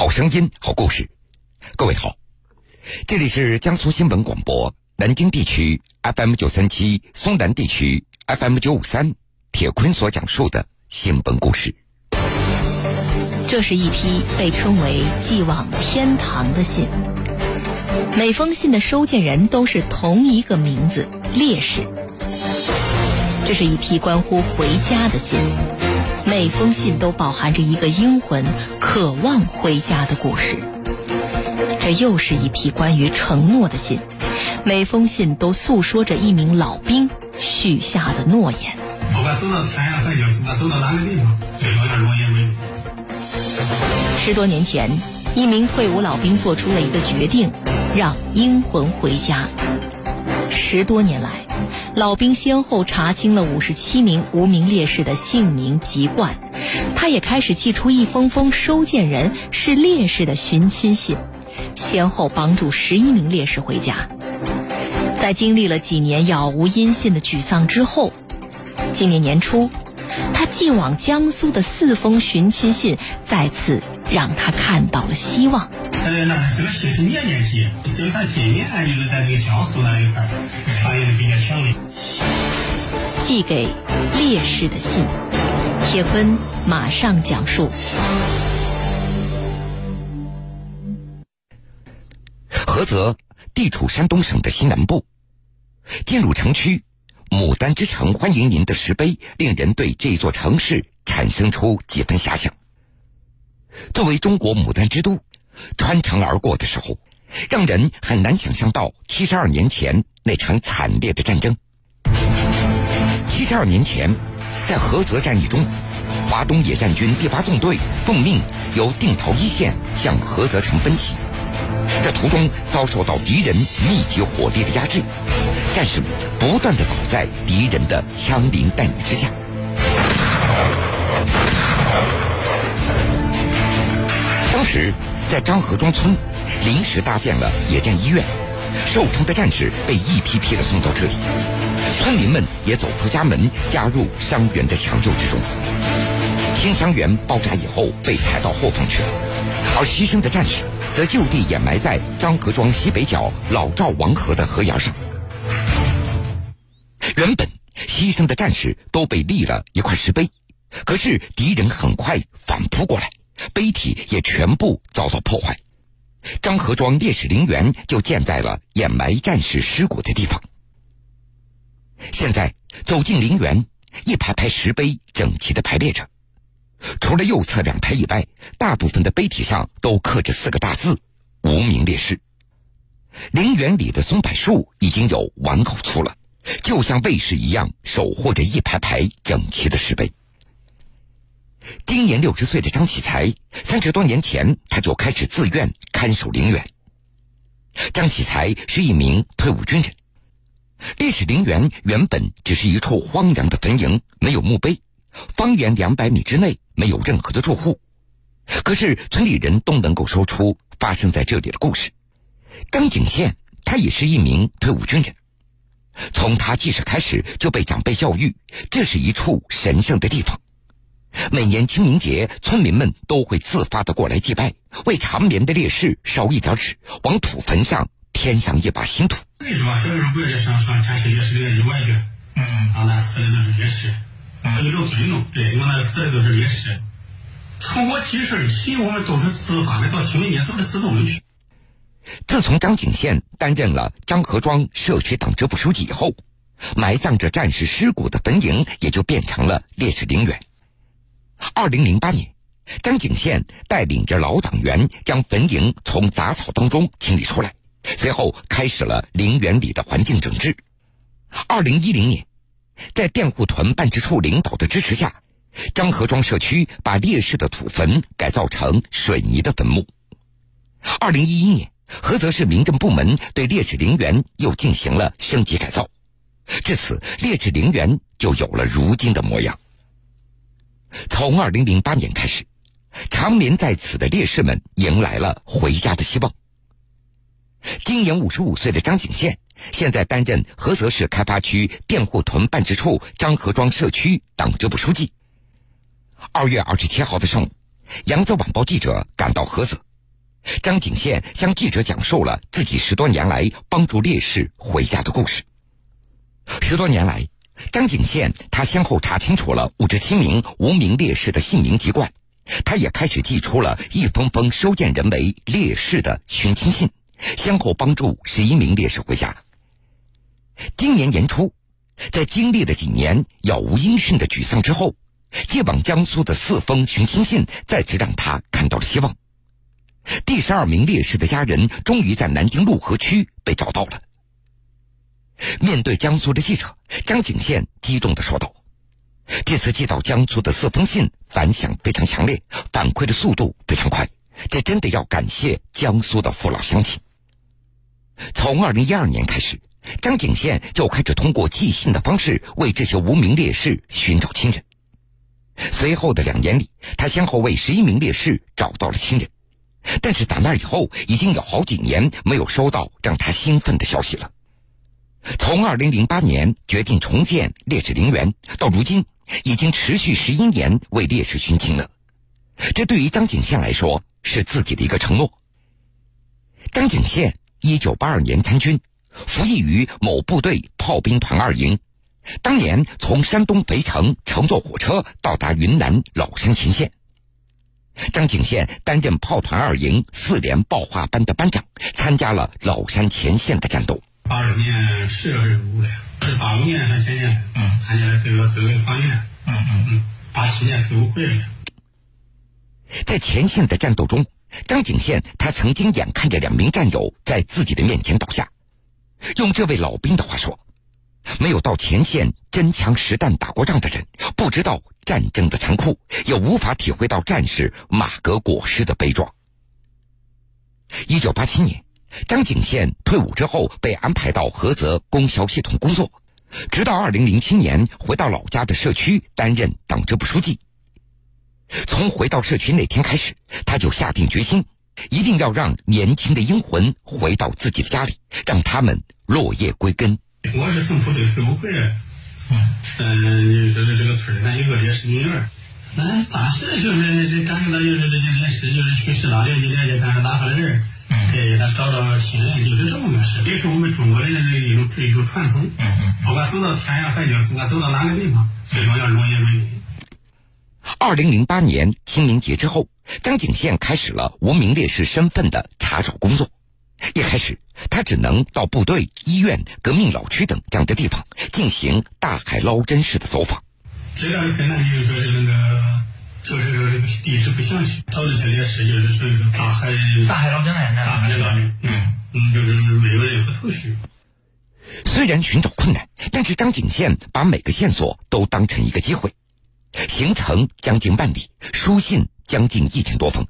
好声音，好故事。各位好，这里是江苏新闻广播南京地区 FM 九三七，松南地区 FM 九五三。铁坤所讲述的新闻故事。这是一批被称为寄往天堂的信，每封信的收件人都是同一个名字——烈士。这是一批关乎回家的信，每封信都饱含着一个英魂渴望回家的故事。这又是一批关于承诺的信，每封信都诉说着一名老兵许下的诺言。不管走到天涯海角，不管走到哪个地方，最后要落叶归根。十多年前，一名退伍老兵做出了一个决定，让英魂回家。十多年来，老兵先后查清了五十七名无名烈士的姓名籍贯，他也开始寄出一封封收件人是烈士的寻亲信，先后帮助十一名烈士回家。在经历了几年杳无音信的沮丧之后，今年年初，他寄往江苏的四封寻亲信再次让他看到了希望。呃，那这个信是年年寄，就算今年就是在这个江苏那一块传阅的比较强烈。寄给烈士的信，铁坤马上讲述。菏泽地处山东省的西南部，进入城区。牡丹之城欢迎您的石碑，令人对这座城市产生出几分遐想。作为中国牡丹之都，穿城而过的时候，让人很难想象到七十二年前那场惨烈的战争。七十二年前，在菏泽战役中，华东野战军第八纵队奉命由定陶一线向菏泽城奔袭。这途中遭受到敌人密集火力的压制，战士们不断的倒在敌人的枪林弹雨之下。当时在张河庄村临时搭建了野战医院，受伤的战士被一批批的送到这里，村民们也走出家门加入伤员的抢救之中。轻伤员包扎以后被抬到后方去了，而牺牲的战士。则就地掩埋在张河庄西北角老赵王河的河沿上。原本牺牲的战士都被立了一块石碑，可是敌人很快反扑过来，碑体也全部遭到破坏。张河庄烈士陵园就建在了掩埋战士尸骨的地方。现在走进陵园，一排排石碑整齐的排列着。除了右侧两排以外，大部分的碑体上都刻着四个大字“无名烈士”。陵园里的松柏树已经有碗口粗了，就像卫士一样守护着一排排整齐的石碑。今年六十岁的张启才，三十多年前他就开始自愿看守陵园。张启才是一名退伍军人，烈士陵园原本只是一处荒凉的坟茔，没有墓碑。方圆两百米之内没有任何的住户，可是村里人都能够说出发生在这里的故事。张景宪他也是一名退伍军人，从他记事开始就被长辈教育，这是一处神圣的地方。每年清明节，村民们都会自发的过来祭拜，为长眠的烈士烧一点纸，往土坟上添上一把新土。所以说，小时候不要上上天气烈士陵园去，嗯，让那死的都是烈士。嗯，有种尊重，对，因为那死的都是烈士。从我记事起，我们都是自发的，到清明节都是自动的去。自从张景宪担任了张河庄社区党支部书记以后，埋葬着战士尸骨的坟茔也就变成了烈士陵园。二零零八年，张景宪带领着老党员将坟茔从杂草当中清理出来，随后开始了陵园里的环境整治。二零一零年。在佃户屯办事处领导的支持下，张河庄社区把烈士的土坟改造成水泥的坟墓。二零一一年，菏泽市民政部门对烈士陵园又进行了升级改造，至此，烈士陵园就有了如今的模样。从二零零八年开始，长眠在此的烈士们迎来了回家的希望。今年五十五岁的张景宪。现在担任菏泽市开发区佃户屯办事处张河庄社区党支部书记。二月二十七号的上午，扬子晚报记者赶到菏泽，张景宪向记者讲述了自己十多年来帮助烈士回家的故事。十多年来，张景宪他先后查清楚了五十七名无名烈士的姓名籍贯，他也开始寄出了一封封收件人为烈士的寻亲信，先后帮助十一名烈士回家。今年年初，在经历了几年杳无音讯的沮丧之后，寄往江苏的四封寻亲信再次让他看到了希望。第十二名烈士的家人终于在南京陆河区被找到了。面对江苏的记者，张景宪激动的说道：“这次寄到江苏的四封信反响非常强烈，反馈的速度非常快，这真的要感谢江苏的父老乡亲。”从二零一二年开始，张景宪就开始通过寄信的方式为这些无名烈士寻找亲人。随后的两年里，他先后为十一名烈士找到了亲人。但是打那以后，已经有好几年没有收到让他兴奋的消息了。从二零零八年决定重建烈士陵园，到如今已经持续十一年为烈士寻亲了。这对于张景宪来说是自己的一个承诺。张景宪一九八二年参军，服役于某部队炮兵团二营，当年从山东肥城乘坐火车到达云南老山前线。张景宪担任炮团二营四连爆化班的班长，参加了老山前线的战斗。八二年十月二十五的，是八五年上前线，嗯，参加了这个自卫方言，嗯嗯嗯，八七年退伍回来。在前线的战斗中，张景宪他曾经眼看着两名战友在自己的面前倒下，用这位老兵的话说。没有到前线真枪实弹打过仗的人，不知道战争的残酷，也无法体会到战士马革裹尸的悲壮。一九八七年，张景宪退伍之后被安排到菏泽供销系统工作，直到二零零七年回到老家的社区担任党支部书记。从回到社区那天开始，他就下定决心，一定要让年轻的英魂回到自己的家里，让他们落叶归根。我是从部队退伍回来，嗯，嗯，就是这个村咱有个烈士陵园，那当时就是感觉到就是这些烈士就是去世了，连接连接看看哪号的人，嗯，给他找到亲人，就是这么个事，也是我们中国人的一种追求传统，不管走到天涯海角，不管走到哪个地方，最重要落叶归根。二零零八年清明节之后，张景宪开始了无名烈士身份的查找工作。一开始，他只能到部队、医院、革命老区等这样的地方进行大海捞针式的走访。最大的困难就是说是那个，就是说这个地址不详细，找这些烈士就是说这个大海大海捞针大海捞针，嗯嗯，就是没有任何头绪。虽然寻找困难，但是张景宪把每个线索都当成一个机会。行程将近万里，书信将近一千多封。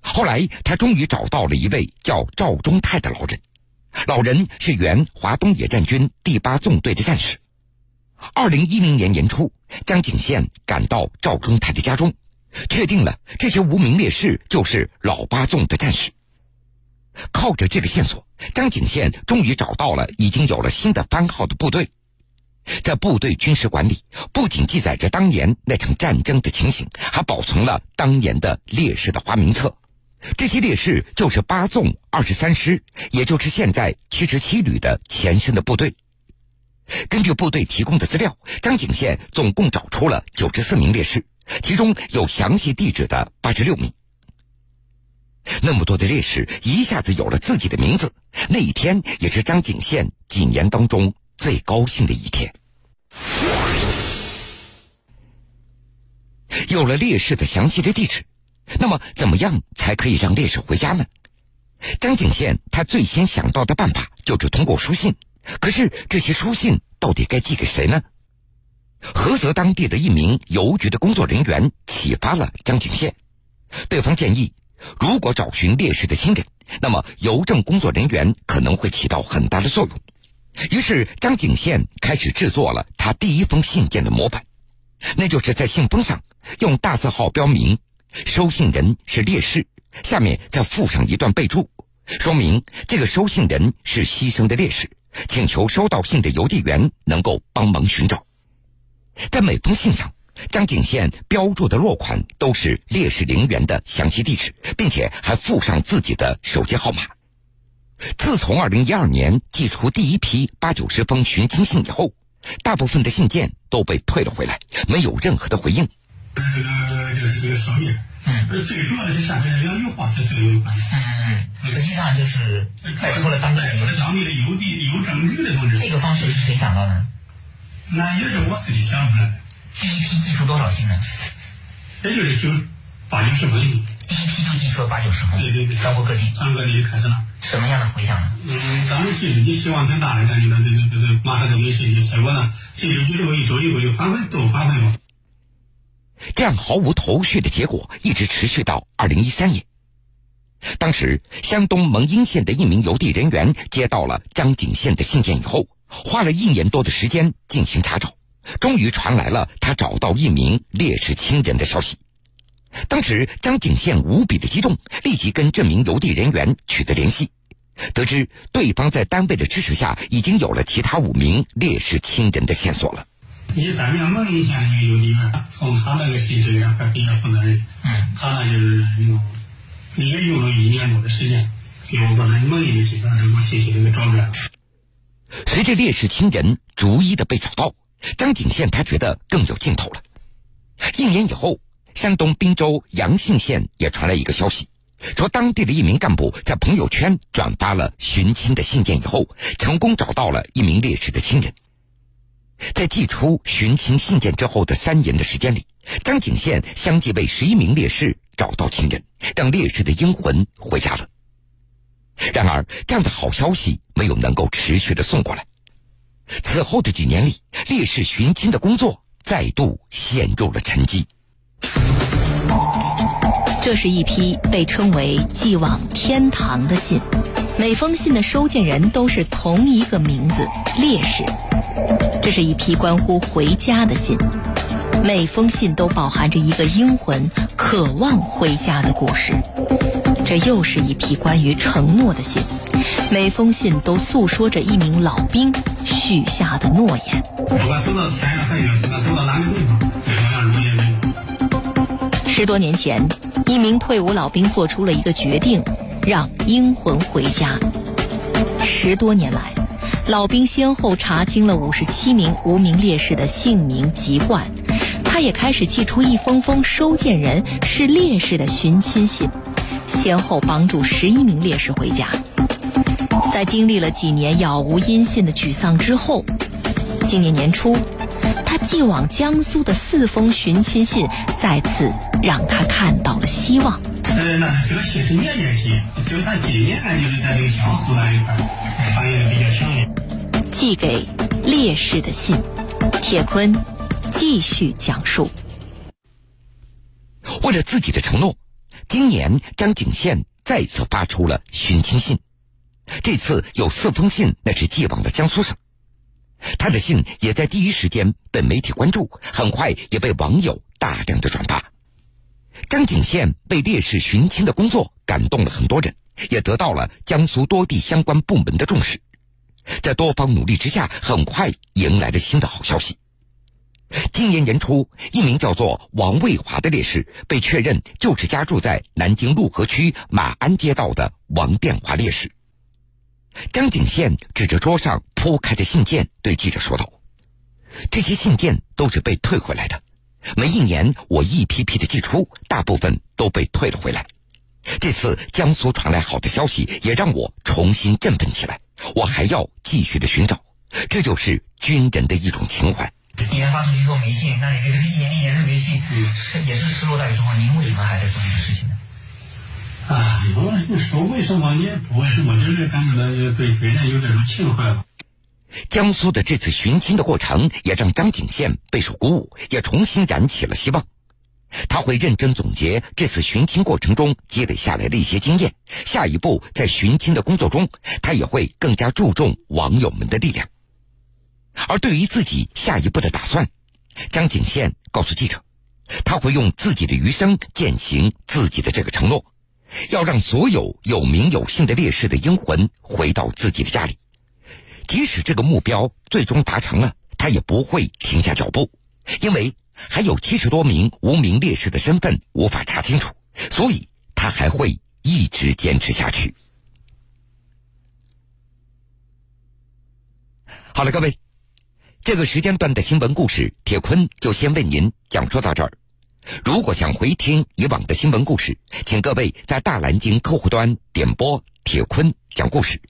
后来，他终于找到了一位叫赵忠泰的老人。老人是原华东野战军第八纵队的战士。二零一零年年初，张景宪赶到赵忠泰的家中，确定了这些无名烈士就是老八纵的战士。靠着这个线索，张景宪终于找到了已经有了新的番号的部队。在部队军事馆里，不仅记载着当年那场战争的情形，还保存了当年的烈士的花名册。这些烈士就是八纵二十三师，也就是现在七十七旅的前身的部队。根据部队提供的资料，张景宪总共找出了九十四名烈士，其中有详细地址的八十六名。那么多的烈士一下子有了自己的名字，那一天也是张景宪几年当中最高兴的一天。有了烈士的详细的地址。那么，怎么样才可以让烈士回家呢？张景宪他最先想到的办法就是通过书信。可是，这些书信到底该寄给谁呢？菏泽当地的一名邮局的工作人员启发了张景宪，对方建议，如果找寻烈士的亲人，那么邮政工作人员可能会起到很大的作用。于是，张景宪开始制作了他第一封信件的模板，那就是在信封上用大字号标明。收信人是烈士，下面再附上一段备注，说明这个收信人是牺牲的烈士，请求收到信的邮递员能够帮忙寻找。在每封信上张景宪标注的落款都是烈士陵园的详细地址，并且还附上自己的手机号码。自从二零一二年寄出第一批八九十封寻亲信以后，大部分的信件都被退了回来，没有任何的回应。这个就是这个手印，嗯，最主要的是下面两句话是最有关嗯嗯，实际上就是摆出了当地的当地的有地有证据的东西。这个方式是谁想到的？那也是我自己想出来的。第一批寄出多少信呢？也就是就八九十封。第一批就寄出了八九十封。对对对，全国各地，全国各地开始了。什么样的回响呢？嗯，咱们其实你希望挺大的，感觉到这这这这马上就没信息，结果呢，信息之后一周以后就反悔，都反悔了。这样毫无头绪的结果一直持续到二零一三年。当时，山东蒙阴县的一名邮递人员接到了张景宪的信件以后，花了一年多的时间进行查找，终于传来了他找到一名烈士亲人的消息。当时，张景宪无比的激动，立即跟这名邮递人员取得联系，得知对方在单位的支持下，已经有了其他五名烈士亲人的线索了。一三年蒙阴县一个邮递员，从他那个信这边块比较负责人，嗯，他呢就是用，也用了一年多的时间，给我把那蒙阴的基本上都给我信息都给找出来了。随着烈士亲人逐一的被找到，张景宪他觉得更有劲头了。一年以后。山东滨州阳信县也传来一个消息，说当地的一名干部在朋友圈转发了寻亲的信件以后，成功找到了一名烈士的亲人。在寄出寻亲信件之后的三年的时间里，张景宪相继为十一名烈士找到亲人，让烈士的英魂回家了。然而，这样的好消息没有能够持续的送过来。此后的几年里，烈士寻亲的工作再度陷入了沉寂。这是一批被称为寄往天堂的信，每封信的收件人都是同一个名字——烈士。这是一批关乎回家的信，每封信都饱含着一个英魂渴望回家的故事。这又是一批关于承诺的信，每封信都诉说着一名老兵许下的诺言。十多年前，一名退伍老兵做出了一个决定，让英魂回家。十多年来，老兵先后查清了五十七名无名烈士的姓名籍贯，他也开始寄出一封封收件人是烈士的寻亲信，先后帮助十一名烈士回家。在经历了几年杳无音信的沮丧之后，今年年初。他寄往江苏的四封寻亲信，再次让他看到了希望。呃，那这个信是年年寄，就算今年就是在这个江苏那一块反应比较强烈。寄给烈士的信，铁坤继续讲述。为了自己的承诺，今年张景宪再次发出了寻亲信，这次有四封信，那是寄往了江苏省。他的信也在第一时间被媒体关注，很快也被网友大量的转发。张景宪被烈士寻亲的工作感动了很多人，也得到了江苏多地相关部门的重视。在多方努力之下，很快迎来了新的好消息。今年年初，一名叫做王卫华的烈士被确认就是家住在南京陆河区马鞍街道的王殿华烈士。张景宪指着桌上铺开的信件，对记者说道：“这些信件都是被退回来的。每一年我一批批的寄出，大部分都被退了回来。这次江苏传来好的消息，也让我重新振奋起来。我还要继续的寻找，这就是军人的一种情怀。”一年发出去后没信，那你这个一年一年的没信，是也是失落大于收获。您为什么还在做这个事情呢？啊，你说为什么也不为什么，就是感觉到对别人有这种情怀。江苏的这次寻亲的过程，也让张景宪备受鼓舞，也重新燃起了希望。他会认真总结这次寻亲过程中积累下来的一些经验，下一步在寻亲的工作中，他也会更加注重网友们的力量。而对于自己下一步的打算，张景宪告诉记者，他会用自己的余生践行自己的这个承诺。要让所有有名有姓的烈士的英魂回到自己的家里，即使这个目标最终达成了，他也不会停下脚步，因为还有七十多名无名烈士的身份无法查清楚，所以他还会一直坚持下去。好了，各位，这个时间段的新闻故事，铁坤就先为您讲述到这儿。如果想回听以往的新闻故事，请各位在大蓝鲸客户端点播“铁坤讲故事”。